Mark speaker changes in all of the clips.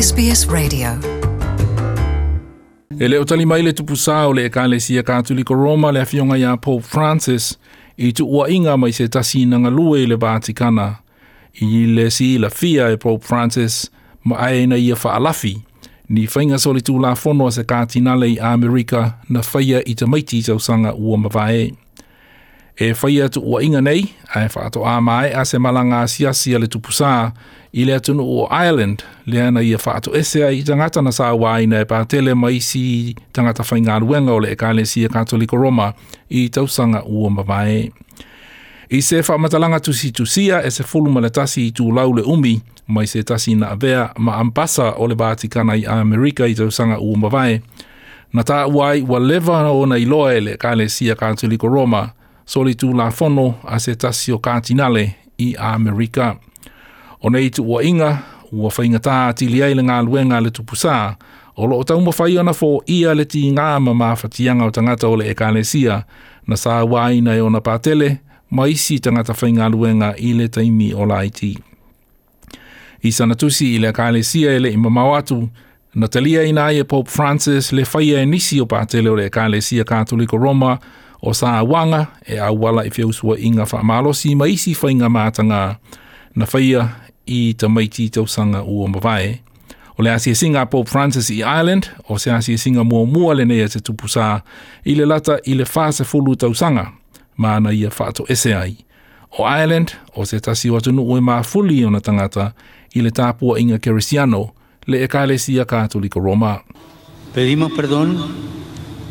Speaker 1: SBS Radio. E leo tali mai le tupu sā o le eka le sia kātuliko Roma le awhionga ia Pope Francis i tu ua inga mai se tasi nanga lue le Vatikana. I le si la fia e Pope Francis ma ae na ia whaalafi ni whainga soli tū la whono a se kātina le i Amerika na whaia i tamaiti tausanga ua mawae e whai atu ua inga nei, ai whaato a mai a se malanga sia sia le tupusā i le atunu o Ireland, le ana ia whaato ese ai i tangata na sāwa i nei pātele mai si tangata whai ngā ruenga o le ekale sia katoliko Roma i tausanga ua mamae. I se whaamatalanga tusi tusia e se fulu ma le tasi i tū lau le umi mai se tasi na avea ma ampasa o le bātikana i Amerika i tausanga ua mamae. Na tā uai wa leva ona i loa e le kāle sia katoliko Roma – soli tu la fono a se tasi o i Amerika. O nei tu ua inga, ua whainga tā ti liai le ngā luenga le tupusā, o lo o tau ma whai ana fō ia le ti ngā ma mā whatianga o tangata o le ekanesia, na sā waina e ona pātele, ma isi tangata whainga luenga i le taimi o la iti. I sana tusi i le ekanesia e le imamau atu, na talia ina e Pope Francis le whai e nisi o pātele o le ekanesia katoliko Roma, o sa wanga e a wala e i feu sua inga wha malo si maisi wha inga mātanga na whaia i ta maiti tau sanga ua mawae. O le asia singa Pope Francis i Ireland, o se asia singa mua mua le nea te tupu sa i le lata i le whāse fulu tau sanga ma na ia whāto ese ai. O Ireland, o se tasi watu nu ue maa fuli o na tangata i le tāpua inga keresiano le e kālesi a kātulika Roma.
Speaker 2: Pedimos perdón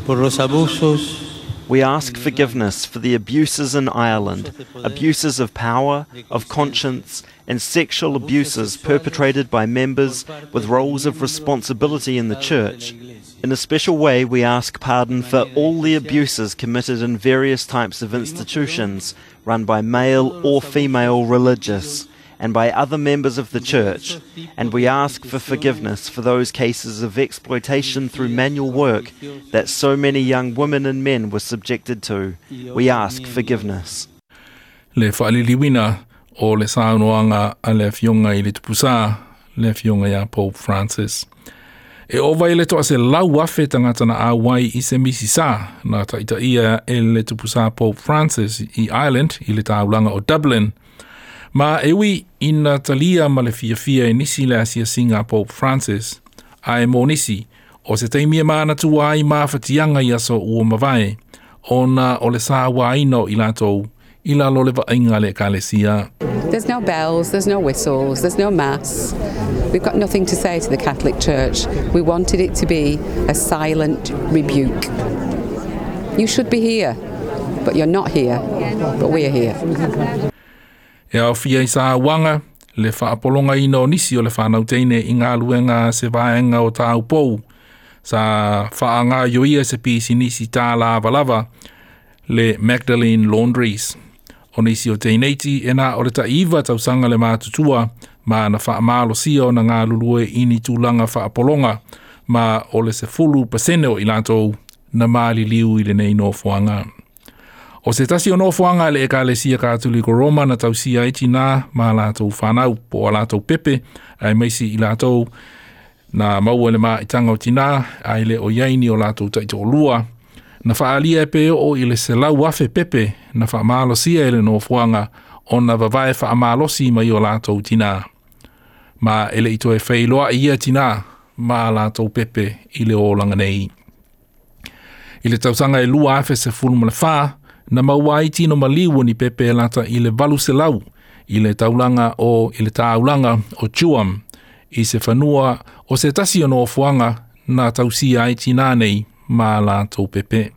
Speaker 2: por los abusos
Speaker 3: We ask forgiveness for the abuses in Ireland, abuses of power, of conscience, and sexual abuses perpetrated by members with roles of responsibility in the Church. In a special way, we ask pardon for all the abuses committed in various types of institutions run by male or female religious and by other members of the Church, and we ask for forgiveness for those cases of exploitation through manual work that so many young women and men were subjected to. We ask forgiveness.
Speaker 1: Le wa'aliliwina o le saunoanga a le fionga i le tupusa, le fionga ia Pope Francis. E o vai le toa se lau wafe tangata na awai i se misisa na taita ia e le tupusa Pope Francis i Ireland i le taulanga o Dublin – Ma ina talia ma le e nisi le asia singa Pope Francis, a e mō nisi, o se tu ai mawhatianga i aso ua mawae, o le i lātou,
Speaker 4: There's no bells, there's no whistles, there's no mass. We've got nothing to say to the Catholic Church. We wanted it to be a silent rebuke. You should be here, but you're not here, but we're here.
Speaker 1: e au fia i sa wanga, le wha apolonga i no nisi o le wha nau i ngā luenga se vaenga o tāu pou, sa wha ngā ioia se pisi nisi tā lava lava, le Magdalene Laundries. O nisi o teineiti, e nā o le ta iwa tau le mātutua, ma na wha amalo sio na ngā lulue i tūlanga wha apolonga, ma o le se fulu pasene o i na māli liu i le nei no fuanga. O se tasi ono fuanga le eka le sia katuli ko Roma na tau sia eti nā ma lātou whanau po a lātou pepe ai meisi i lātou na maua le mā i tanga tina ai le o yaini o lātou taito o lua na whaalia e pe o i le se lau afe pepe na whaamalo sia ele no fuanga o na vavae whaamalo si mai o lātou tina ma ele ito e whailoa i a tina ma lātou pepe i le o langanei. I le tausanga e lua afe se fulmula whaa na mauai tino maliu ni pepe lata i le valu selau i le taulanga o i le taulanga o Chuam i se fanua o se tasi ono fuanga na tausia ai tina nei ma la tau pepe.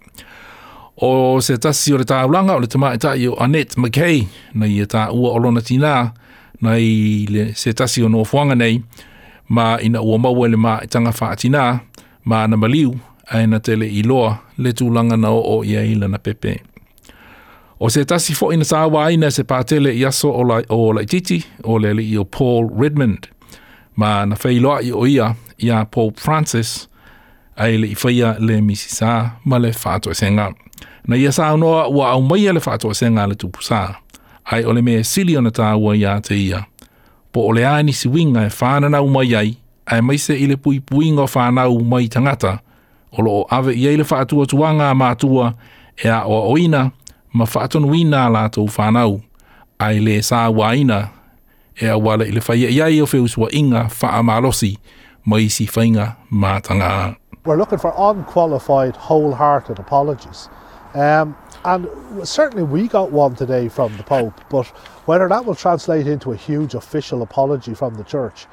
Speaker 1: O se tasi o le taulanga o le tamai tai o Annette McKay na i e ta ua o lona tina na i le se tasi ono fuanga nei ma ina ua mau e le ma i tanga wha tina ma na maliu na tele i loa le tūlanga na o o i lana pepe. O se tasi fo ina sawa aina se pātele i aso o la, o la titi o le li o Paul Redmond. Ma na whailoa i o ia i a Paul Francis ai le i whaia le misi sa ma le whātu e senga. Na ia sa unoa ua au mai le whātu e senga le tupu sa. Ai o le mea sili ona tā ua i a te ia. Po o le aini si winga e whānana u mai ai ai mai se i le pui puinga o whāna u mai tangata o lo o ave i le whātua tuanga a mātua e a oa oina o ai le sā waina,
Speaker 5: inga mai si we We're looking for unqualified, wholehearted apologies. Um, and certainly we got one today from the Pope, but whether that will translate into a huge official apology from the Church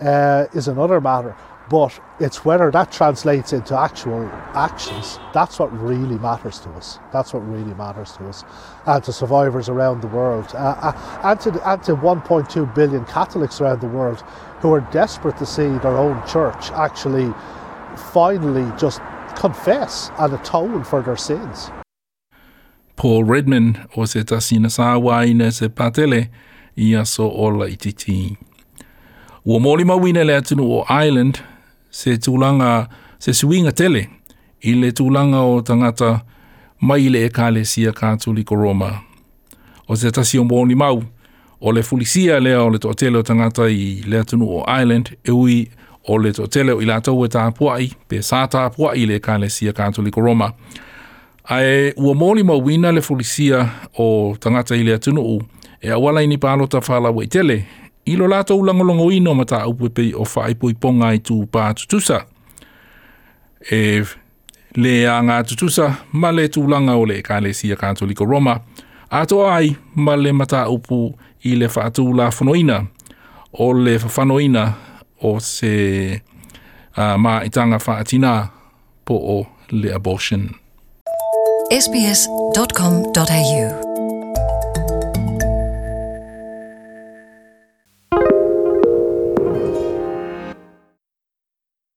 Speaker 5: uh, is another matter. But it's whether that translates into actual actions. That's what really matters to us. That's what really matters to us and to survivors around the world uh, uh and, to, and to 1.2 billion Catholics around the world who are desperate to see their own church actually finally just confess and atone for their sins.
Speaker 1: Paul Redman o se ola i titi. mōlima wina le atunu o Ireland se tūlanga, se suinga tele, i le tūlanga o tangata mai le ekale sia kātuli ko Roma. O se tasi o mōni mau, o le fulisia lea o le tōtele o tangata i le tunu o Island, e ui o le tōtele o i lātou e tāpuai, pe sā tāpuai le ekale sia kātuli ko Roma. Ae ua mōni mau ina le fulisia o tangata i le tunu u, e awala ini pālota whālau i e tele, i lo lato ulangolongo ino mata upu e pe o fai ponga i tu pa tutusa. E le a ngā tutusa, ma le tu ulanga o le e kāle si a kātoliko Roma, a to ai ma le mata upu i le fatu la fanoina, o le fanoina o se uh, ma itanga fatina po o le abortion. sbs.com.au